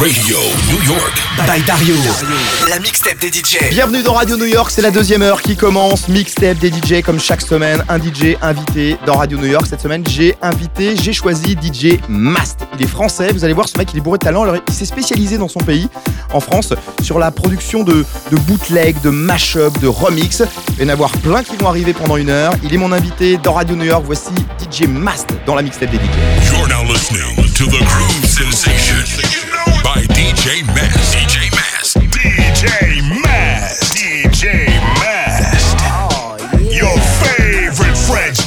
Radio New York by Dario. La mixtape des DJ. Bienvenue dans Radio New York, c'est la deuxième heure qui commence. Mixtape des DJ comme chaque semaine, un DJ invité dans Radio New York. Cette semaine, j'ai invité, j'ai choisi DJ Mast. Il est français, vous allez voir, ce mec il est bourré de talent. Alors, il s'est spécialisé dans son pays, en France, sur la production de, de bootleg, de mash-up, de remix. Il va y en avoir plein qui vont arriver pendant une heure. Il est mon invité dans Radio New York. Voici DJ Mast dans la mixtape des DJ. You're now listening to the sensation. by DJ Mast. DJ Mast. DJ Mast. DJ Mast. Oh, yeah. Your favorite French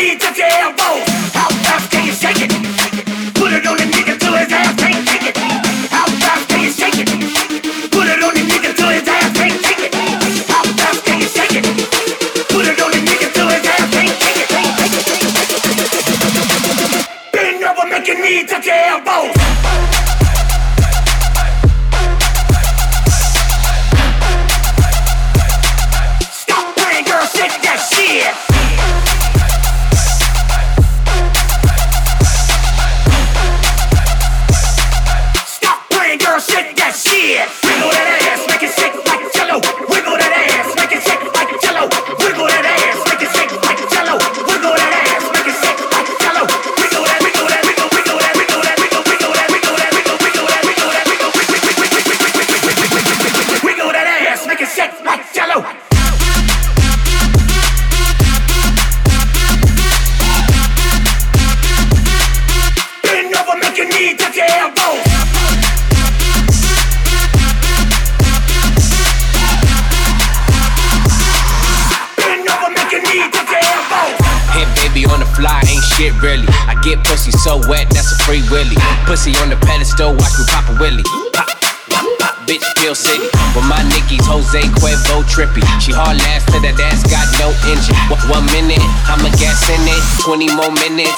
need your damn both.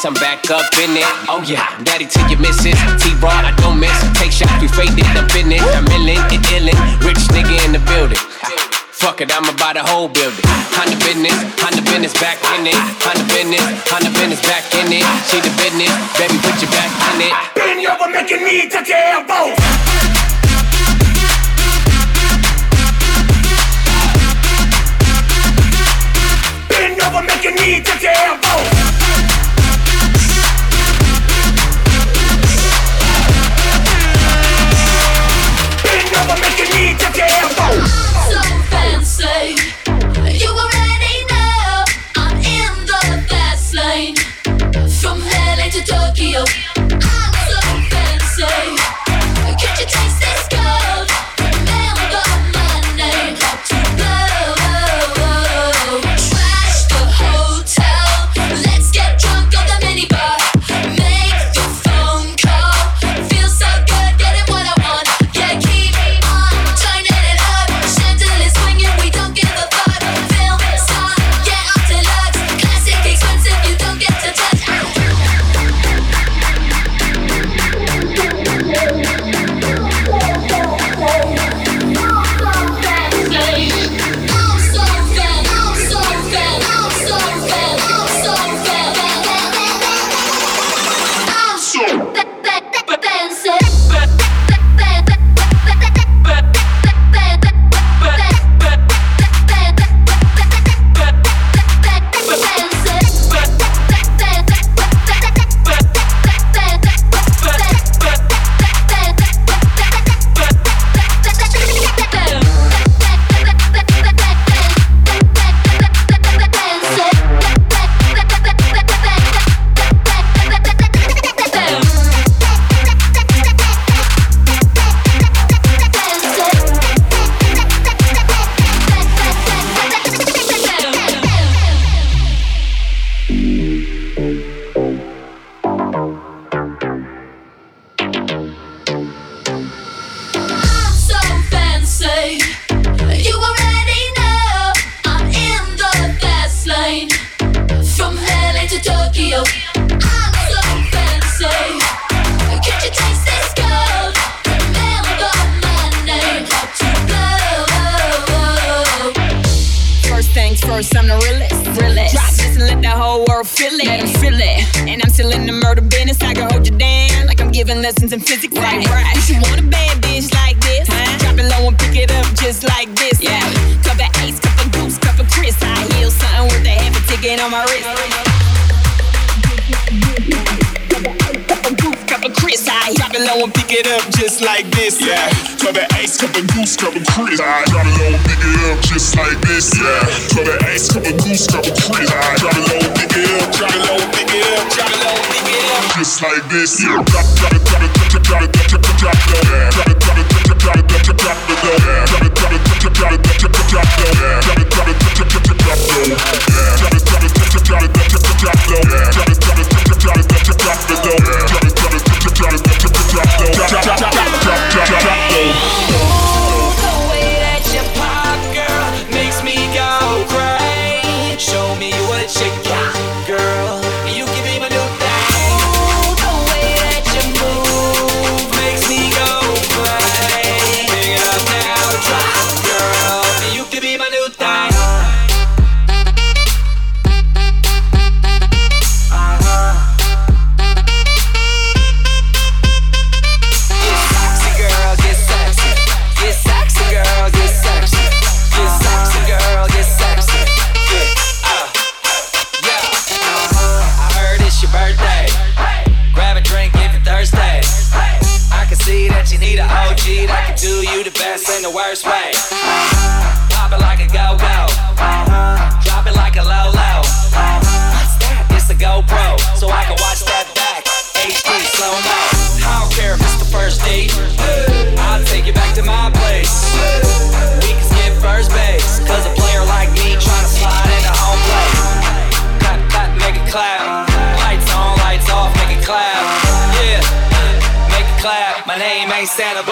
gas, I'm back up in it. Oh yeah, daddy to your missus. T-Raw, I don't miss. Take shots, we faded, I'm in it. I'm illin', it illin'. Rich nigga in the building. Fuck it, I'ma buy the whole building. Honda business, Honda business, back in it. Honda business, Honda business, back in it. She the business, baby, put your back in it. Bend over, making me touch your elbows. Bend over, making me touch your elbows. never make you need to get So fancy.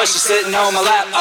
but she's sitting on my lap.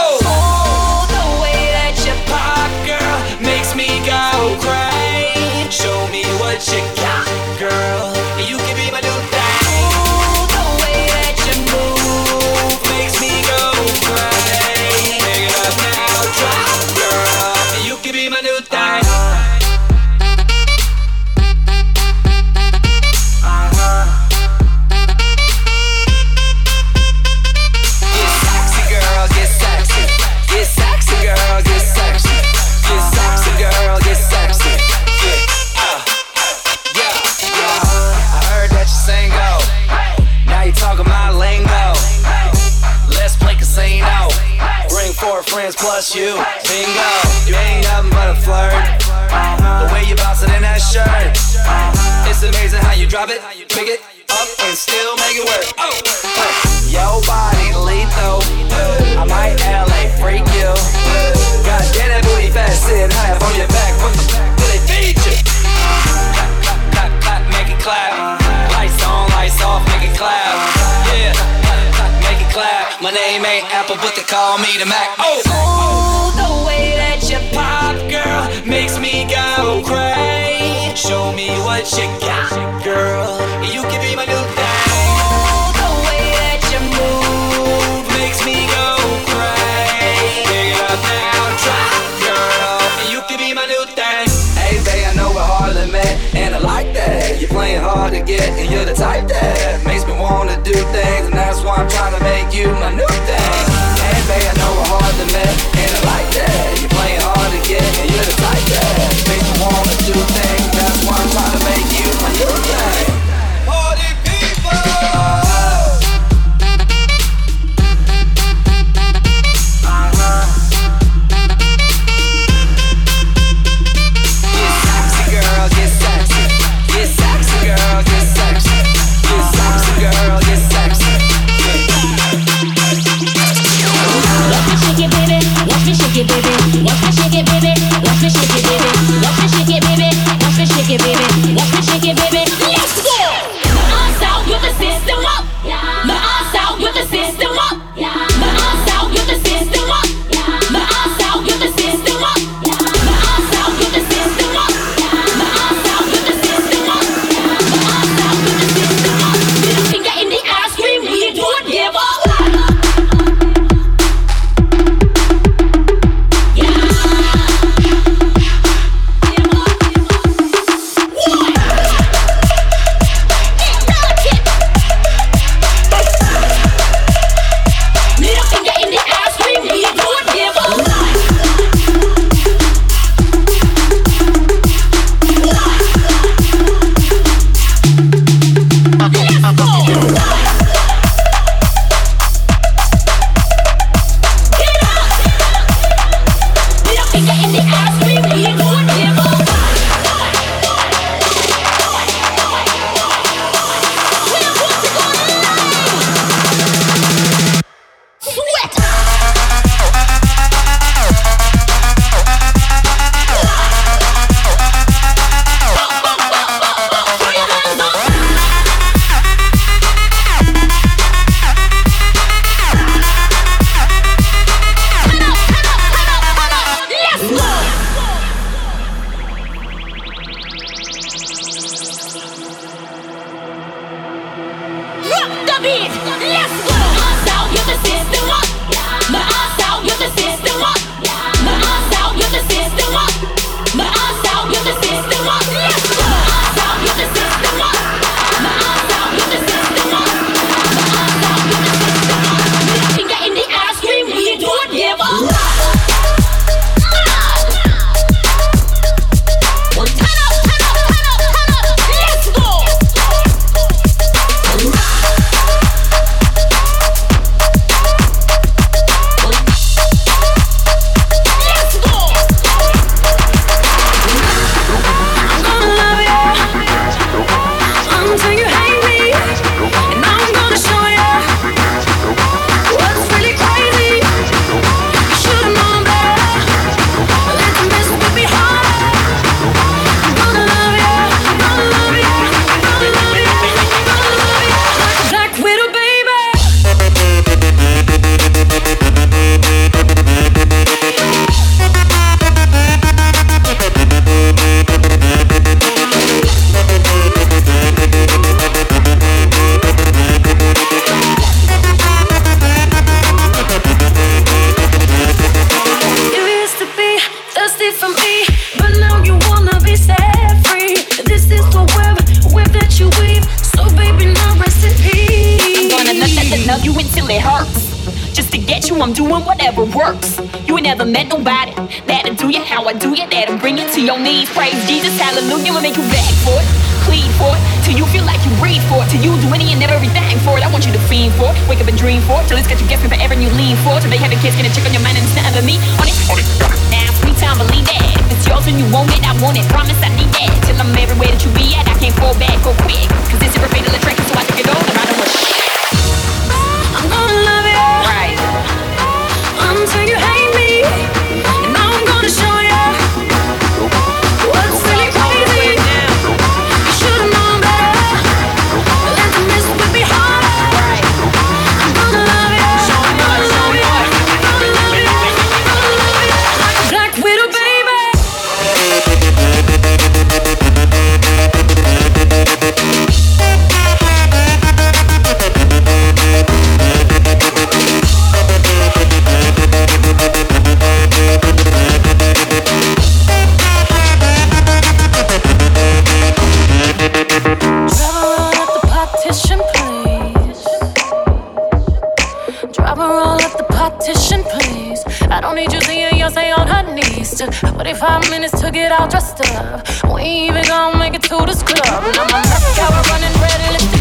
call me the Mac. Oh, Ooh, the way that you pop, girl, makes me go crazy. Show me what you got. Having kids, getting a on your mind. Minutes to get all dressed up. We even gonna make it to this club. Now my mascara running red, lipstick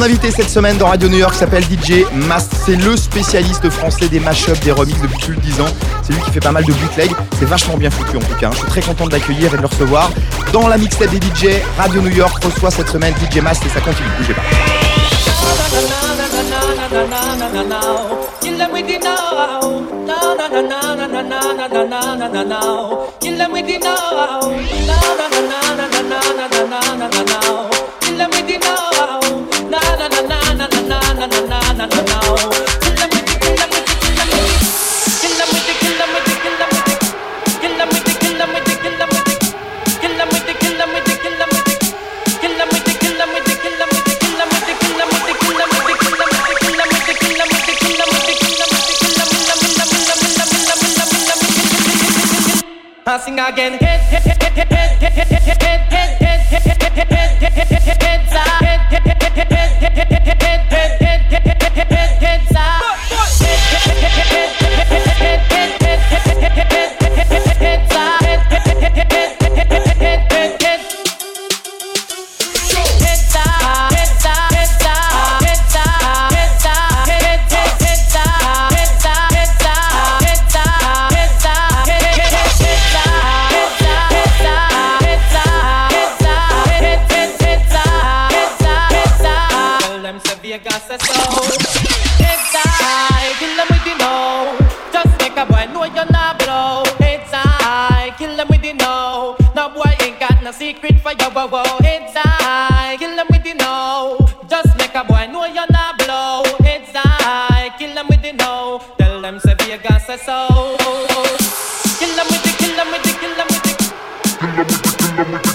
mon invité cette semaine dans Radio New York, s'appelle DJ Mast. C'est le spécialiste français des mashups, des remixes depuis plus de 10 ans. C'est lui qui fait pas mal de bootleg. C'est vachement bien foutu en tout cas. hein. Je suis très content de l'accueillir et de le recevoir. Dans la mixtape des DJ, Radio New York reçoit cette semaine DJ Mast et ça continue. Bougez pas. I sing again. That's all. with it, kill 'em with it, kill 'em with it. Kill 'em with it, kill 'em with it.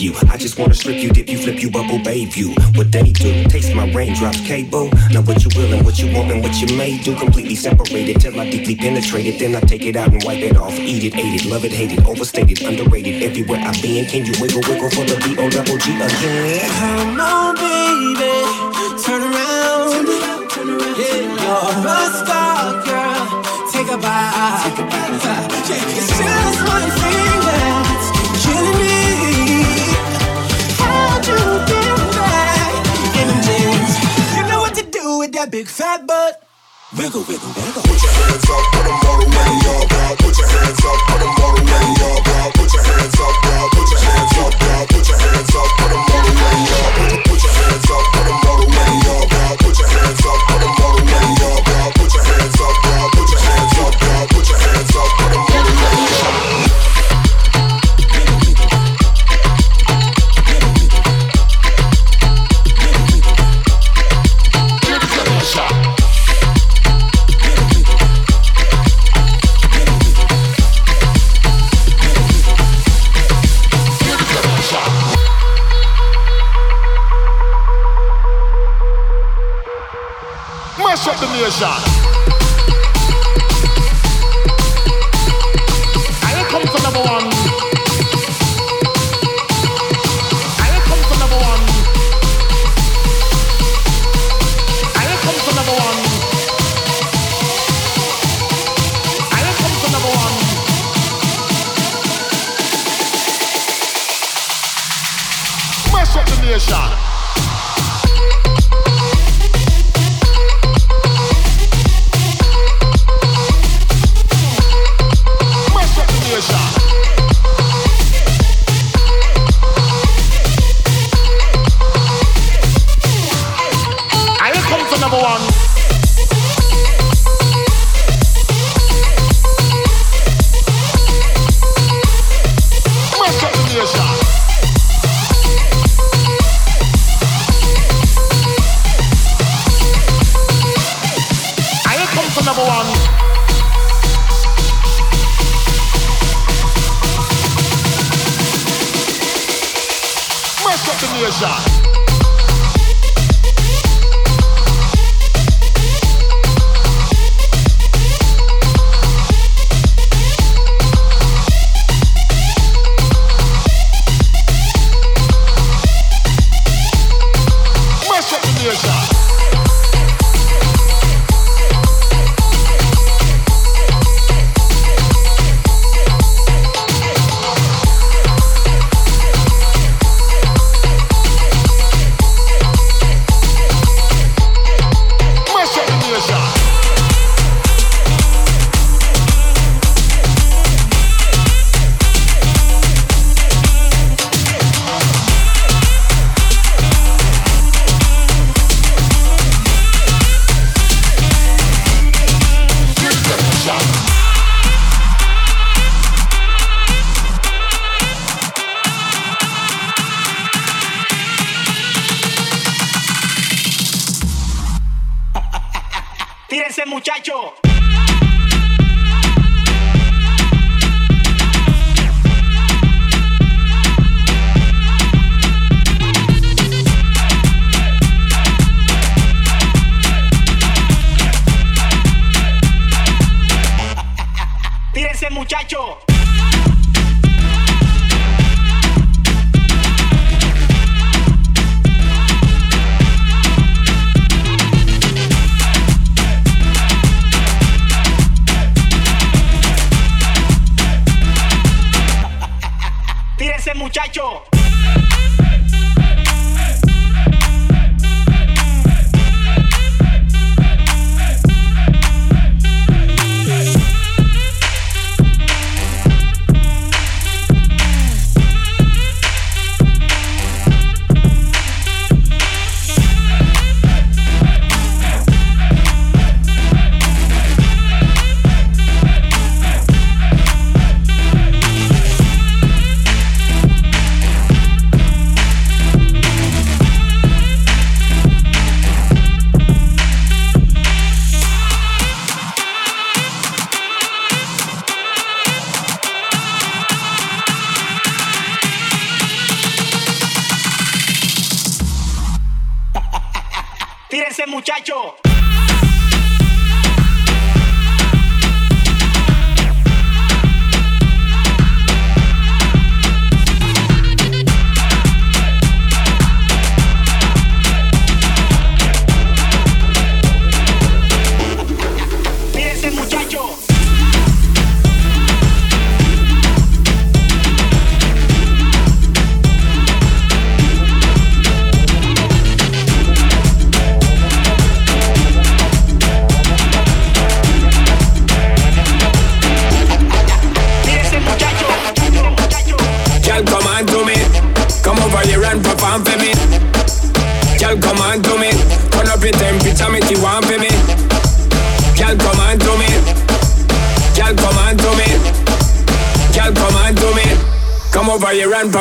you. I just wanna strip you, dip you, flip you, bubble bathe you. What they do, taste my raindrops, cable. Now what you will and what you want and what you may do. Completely separated till I deeply penetrate it. Then I take it out and wipe it off. Eat it, ate it, love it, hate it, overstated, underrated. Everywhere I've been, can you wiggle, wiggle for the B O double again? Come on, baby, turn around. Yeah, you're a star, girl. Take a bite. Take a bite. Yeah, it's just one finger. big fat butt. Wiggle, wiggle, wiggle. Put your hands up, put them all the way up, Put your hands up, put them all the way up, Put your hands up, Put your hands up, Put your hands up,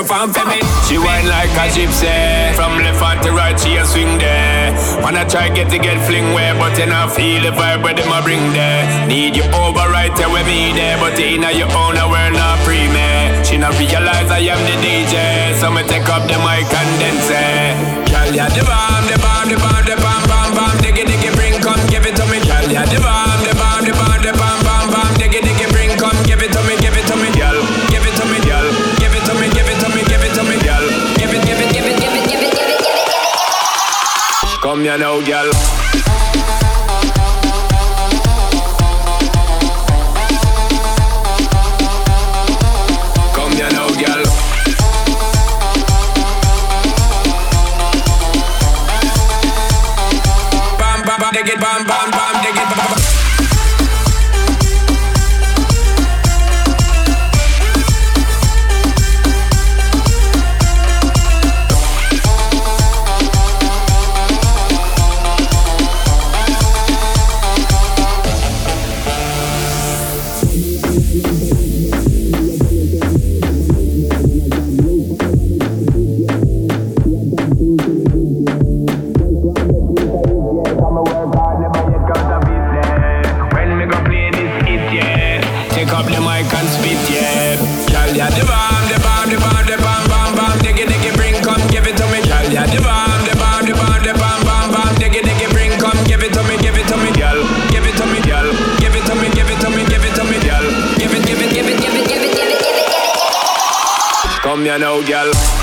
from for me. She wine like a gypsy, from left hand to right she a swing there. Wanna try get to get fling where, but you not feel the vibe where them a bring there. Need you over right there with me there, but you inna your own and we're not free me. She not realize I am the DJ, so me take up the mic and then say, Girl, yeah the bomb, the bomb, the bomb, the bomb, bomb, bomb, diggy diggy, bring come give it to me, girl, yeah the bomb. come, you know, girl. Come, you know, girl. Bam, bam, bam, bam. I know, girl.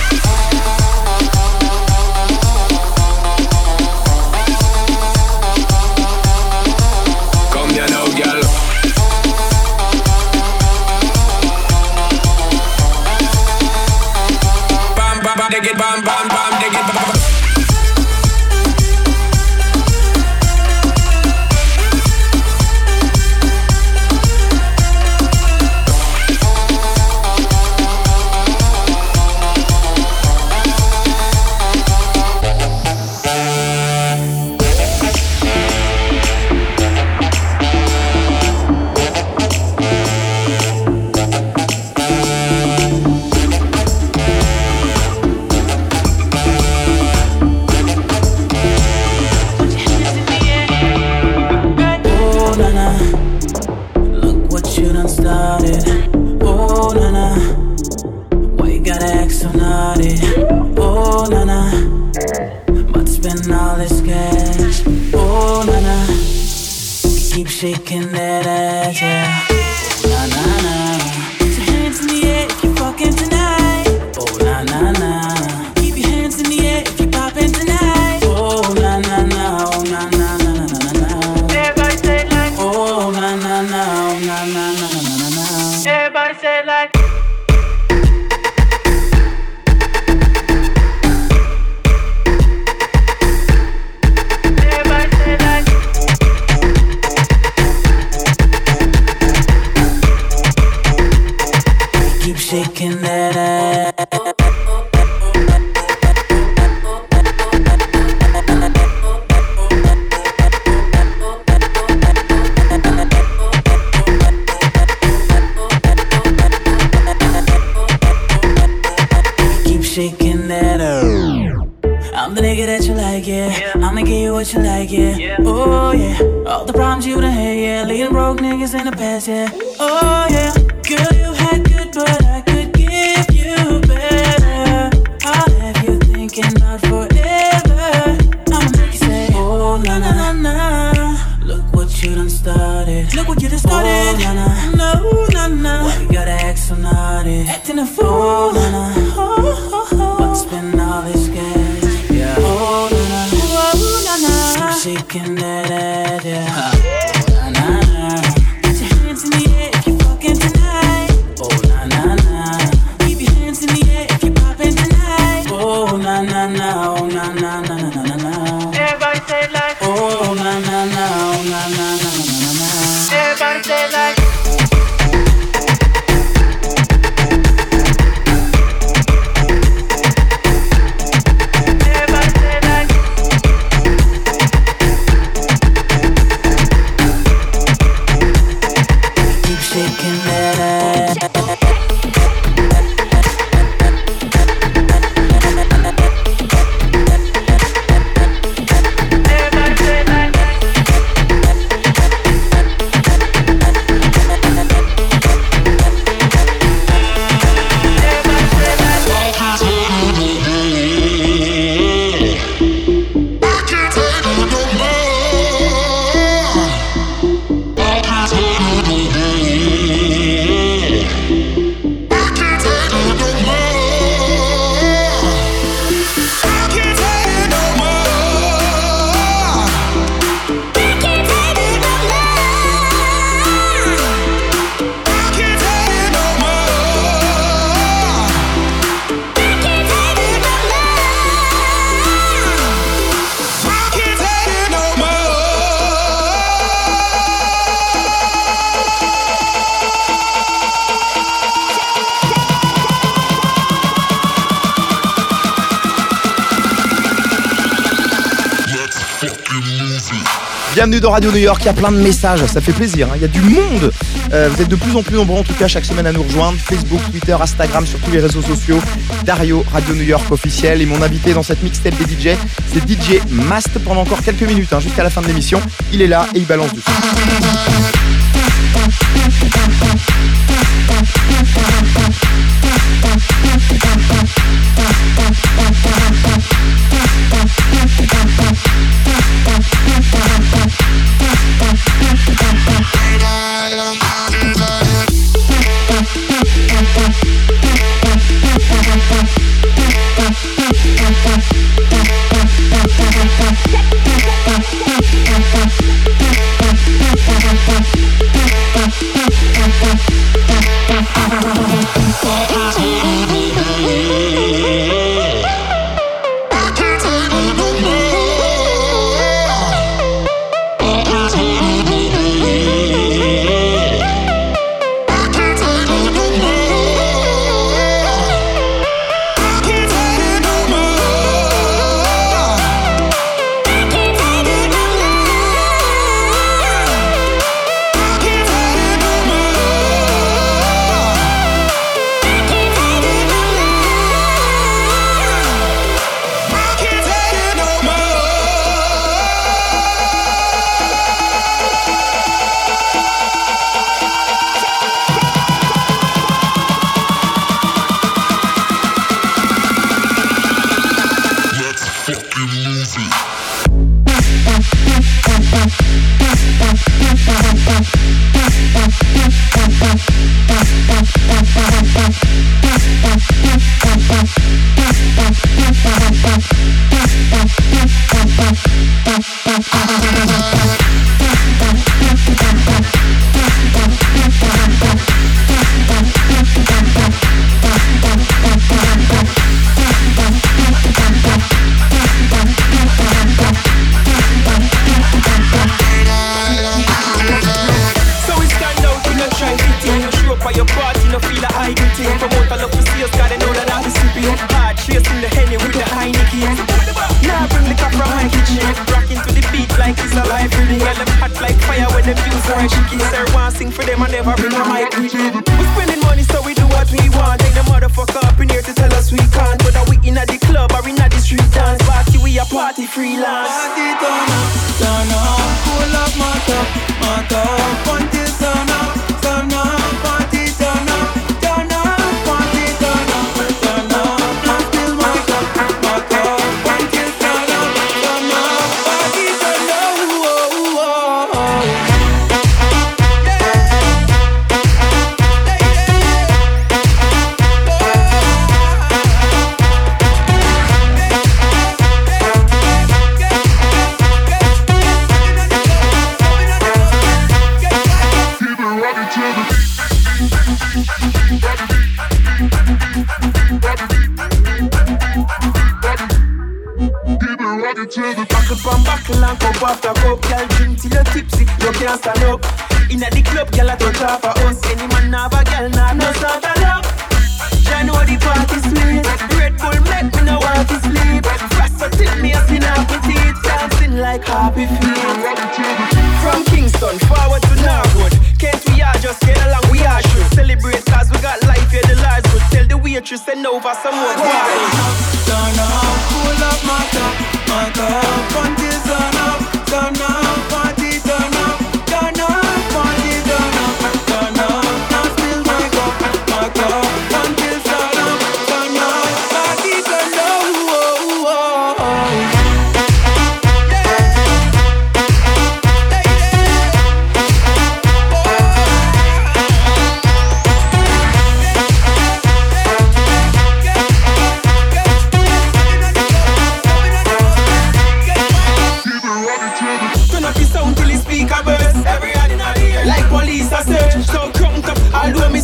niggas in the past, yeah. bienvenue dans Radio New York. Il y a plein de messages, ça fait plaisir. Hein. Il y a du monde. Euh, vous êtes de plus en plus nombreux, en tout cas, chaque semaine à nous rejoindre. Facebook, Twitter, Instagram, sur tous les réseaux sociaux. Dario, Radio New York officiel. Et mon invité dans cette mixtape des DJ, c'est DJ Mast pendant encore quelques minutes, hein, jusqu'à la fin de l'émission. Il est là et il balance du son. Party freelance. Party turn up, turn up, pull up my top, my top,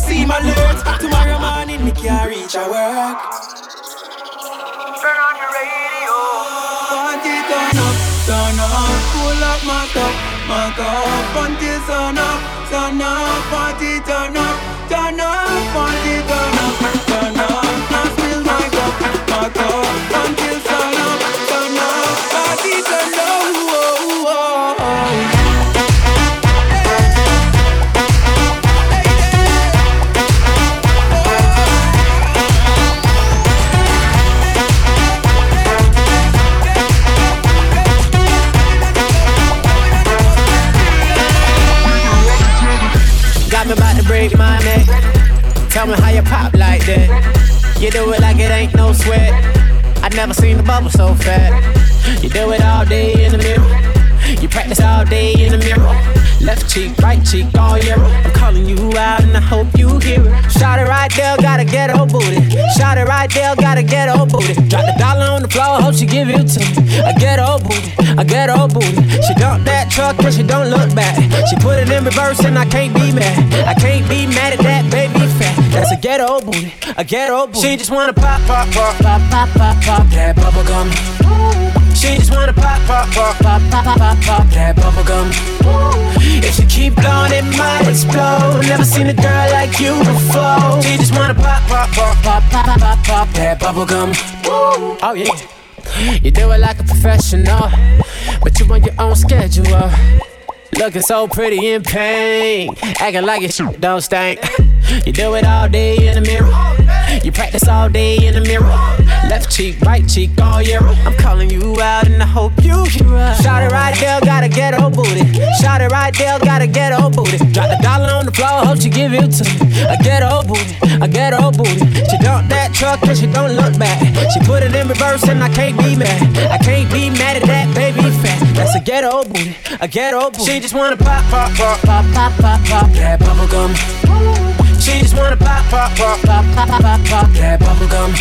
see my alert. Tomorrow morning me can't reach a work. Turn on your radio. Party turn up, turn up, pull up my cup, my cup, until turn up, turn up, party turn up, turn up, party turn Tell me how you pop like that. You do it like it ain't no sweat. I never seen the bubble so fat. You do it all day in the mirror. You practice all day in the mirror. Left cheek, right cheek, all year. I'm calling you out and I hope you hear it. Shot it right there, gotta get her booty. Shot it right there, gotta get her booty. Drop the dollar on the floor, hope she give it to me. I get her booty, I get her booty. She dump that truck and she don't look back. She put it in reverse and I can't be mad. I can't be mad at that baby. That's a ghetto booty, a ghetto booty. She just wanna pop, pop, pop, pop, pop, pop, pop that bubble gum. She just wanna pop, pop, pop, pop, pop, pop, pop, pop that bubble gum. If she keep blowing, it might explode. Never seen a girl like you before. She just wanna pop, pop, pop, pop, pop, pop, pop, pop that bubble gum. Oh yeah. You do it like a professional, but you on your own schedule. Looking so pretty in pain, acting like shit don't stink. You do it all day in the mirror. You practice all day in the mirror. Left cheek, right cheek, all year. I'm calling you out and I hope you hear us. Shot it right there, gotta get her booty. Shot it right there, gotta get her booty. Drop the dollar on the floor, hope she give it to me. Get her booty, get her booty. She dump that truck and she don't look back. She put it in reverse and I can't be mad. I can't be mad at that baby fat. That's a ghetto booty, a ghetto booty. She just wanna pop, pop, pop, pop, pop, pop, pop that bubble gum. She just wanna pop, pop, pop, pop, pop, pop, pop, that bubble gum.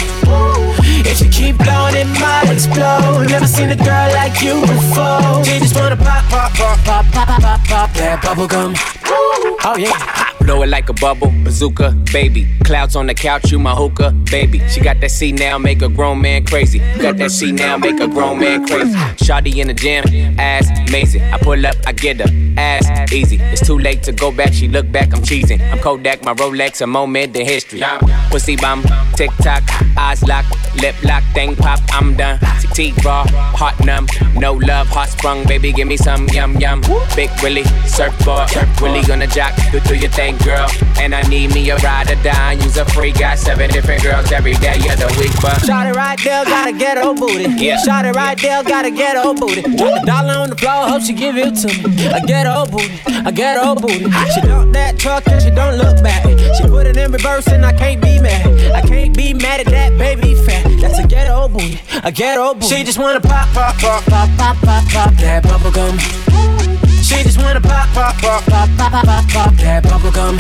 If she keep blowing, it might explode. Never seen a girl like you before. She just wanna pop, pop, pop, pop, pop, pop, pop, that bubble gum. Oh yeah. Blow it like a bubble, bazooka, baby. Clouds on the couch, you my hookah, baby. She got that C now, make a grown man crazy. Got that C now, make a grown man crazy. Shawty in the gym, ass amazing. I pull up, I get her. ass easy. It's too late to go back. She look back, I'm cheesing. I'm Kodak, my Rolex, a moment in history. Pussy bomb, tick tock, eyes locked, lip lock, thing pop. I'm done. Teeth raw, heart numb, no love, heart sprung. Baby, give me some yum yum. Big Willie, surfboard, Willie gonna jock. Do, do your thing, girl. And I need me a ride or die. Use a free, got seven different girls every day of the week, but. Shot it right there, gotta get her booty. Yeah. Shot it right there, gotta get her booty. Drop a dollar on the floor, hope she give it to me. I get her booty, I get her booty. She dump that truck and she don't look back. She put it in reverse and I can't be mad. I can't be mad at that baby fat. That's a ghetto booty, a ghetto booty. She just wanna pop, pop, pop, pop, pop, pop, pop that bubble gum. She just wanna pop, pop, pop, pop, pop, pop, pop, pop that bubble gum.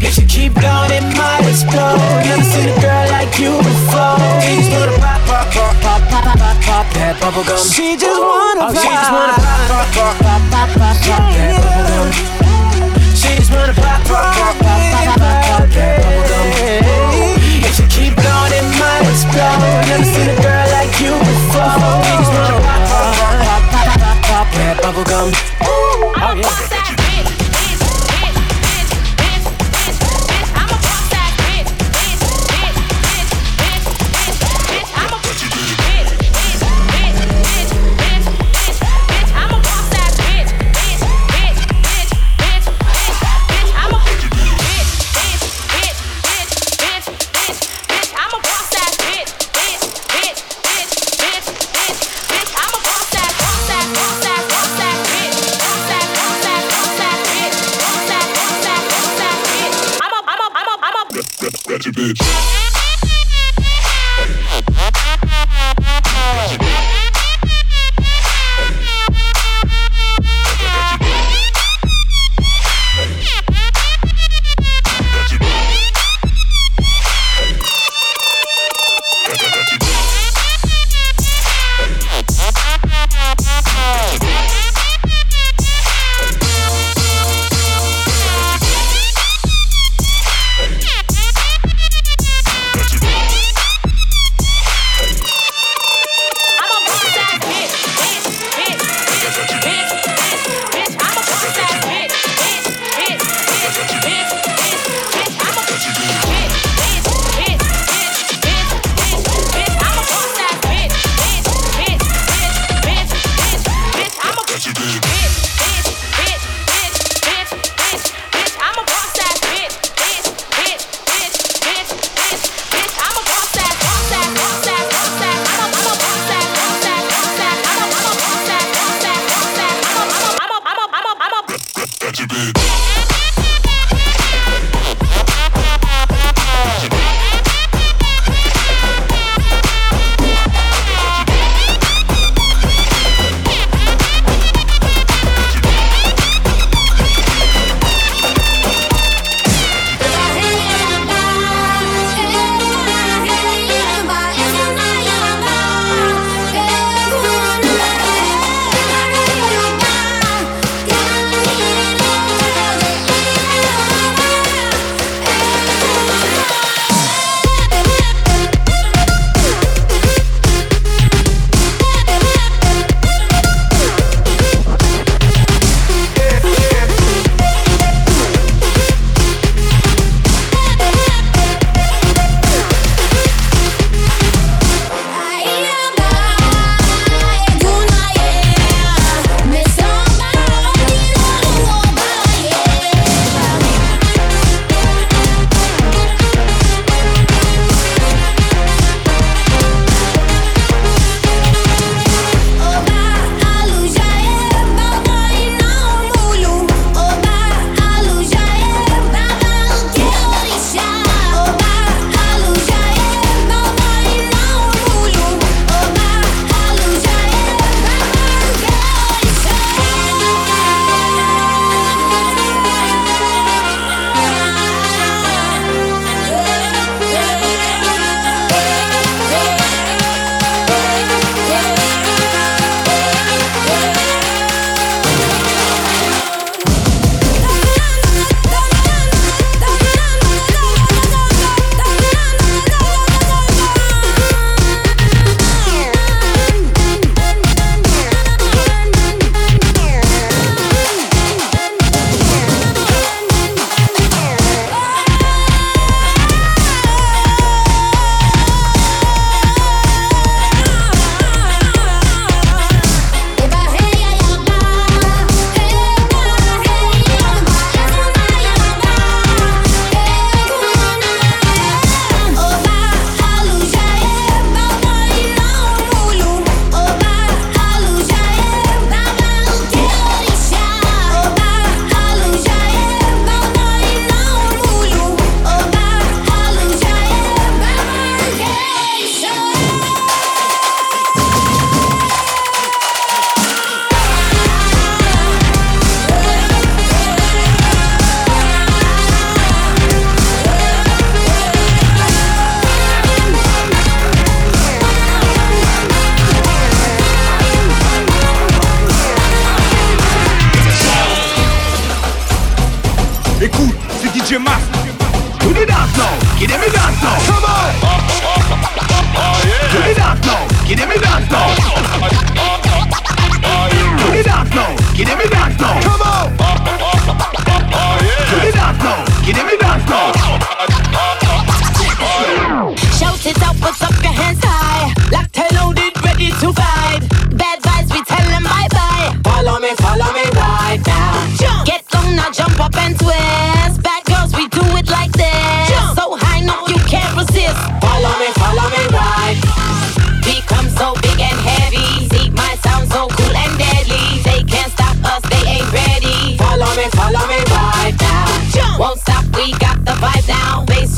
If she keep going, it might explode. Never seen a girl like you before. She just wanna pop, pop, pop, pop, pop, pop, pop, pop that bubble gum. She just wanna, oh, she just wanna pop, pop, pop, pop, pop, pop, pop that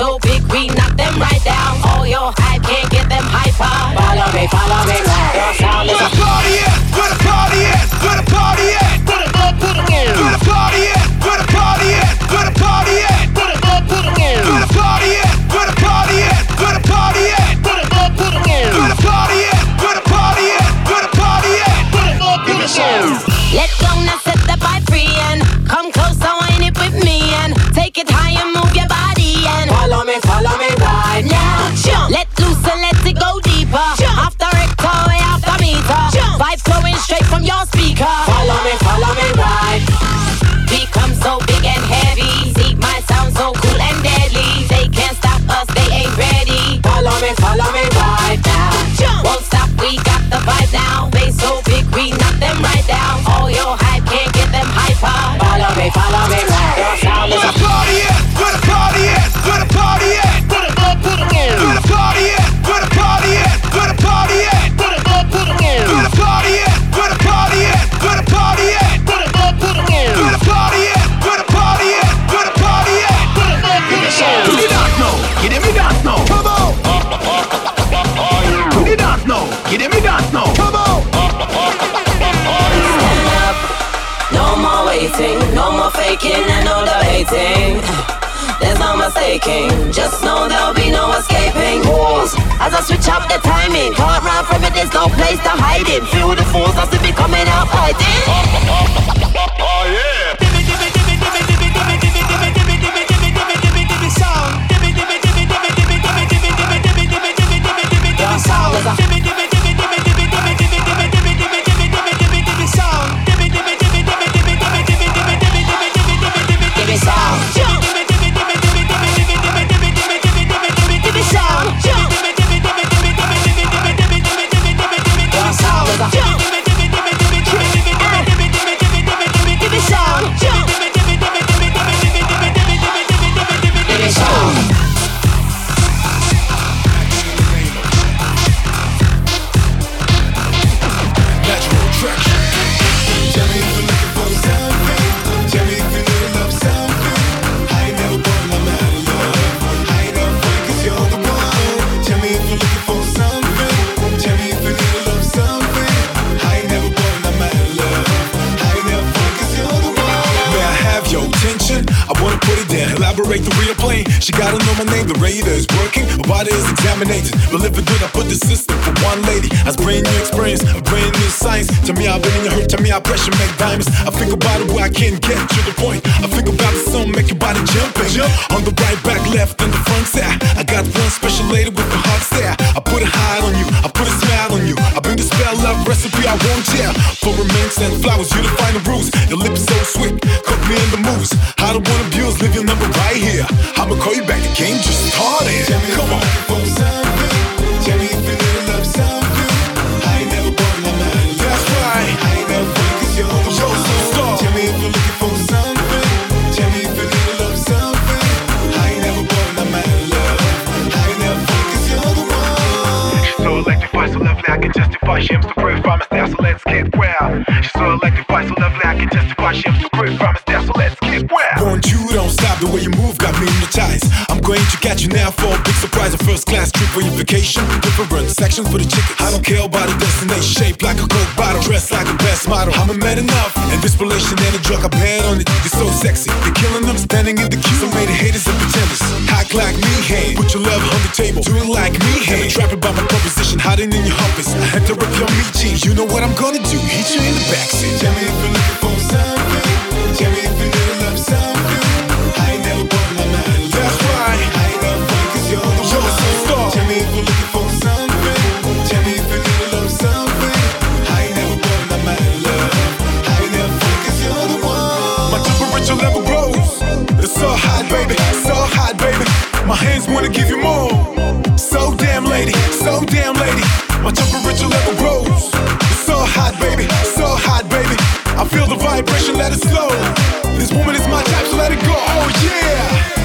so big we knock them right down. All your hype can't get them hyper. Follow me, follow me. car. Follow me, follow me, ride. Become so big and heavy. See my sound so cool and deadly. They can't stop us, they ain't ready. Follow me, follow me, ride now. Jump. Won't stop, we got the vibe now. They so big, we knock them right. taking. Just know there'll be no escaping. Walls, as I switch up the timing. Can't run from it, there's no place to hide it. Feel the force, I out. She's so electric, electrified, so lovely, I can testify she up to great promise now, so let's get wild. Won't you don't stop the way you move, got me hypnotized. I'm going to got you now for a big surprise. A first class trip for your vacation. Different sections for the tickets. I don't care about the destination. Shaped like a coke bottle. Dressed like a best model. I'm a man enough. And this relation and a drug I bet on it. It's so sexy. you're killing them standing in the queue. So made haters and pretenders. Hack like me, hey. Put your love on the table. Do it like me, hey. Trapped by my proposition. Hiding in your humpers. I had to rip your meat jeans. You know what I'm gonna do. Hit you in the backseat. Tell me if you're looking for some. Hands wanna give you more. So damn lady, so damn lady. My temperature level grows. So hot, baby, so hot, baby. I feel the vibration, let it slow. This woman is my type, so let it go. Oh yeah.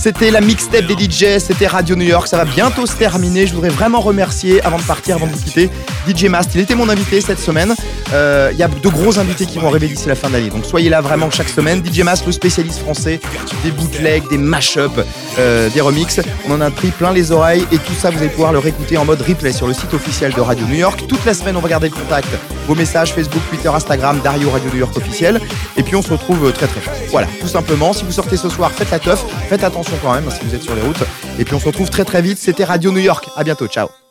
C'était la mixtape des DJ, c'était Radio New York, ça va bientôt se terminer. Je voudrais vraiment remercier, avant de partir, avant de vous quitter, DJ Mast. Il était mon invité cette semaine. Euh, Il y a de gros invités qui vont arriver d'ici la fin de l'année. Donc soyez là vraiment chaque semaine. DJ Mast, le spécialiste français des bootlegs, des mashups, euh, des remixes. On en a pris plein les oreilles et tout ça, vous allez pouvoir le réécouter en mode replay sur le site officiel de Radio New York. Toute la semaine, on va garder le contact. Vos messages Facebook, Twitter, Instagram, Dario Radio New York officiel. Et puis on se retrouve euh, très très vite. Voilà, tout simplement. Si vous sortez ce soir, faites la teuf. Faites quand même si vous êtes sur les routes. Et puis on se retrouve très très vite. C'était Radio New York. À bientôt. Ciao.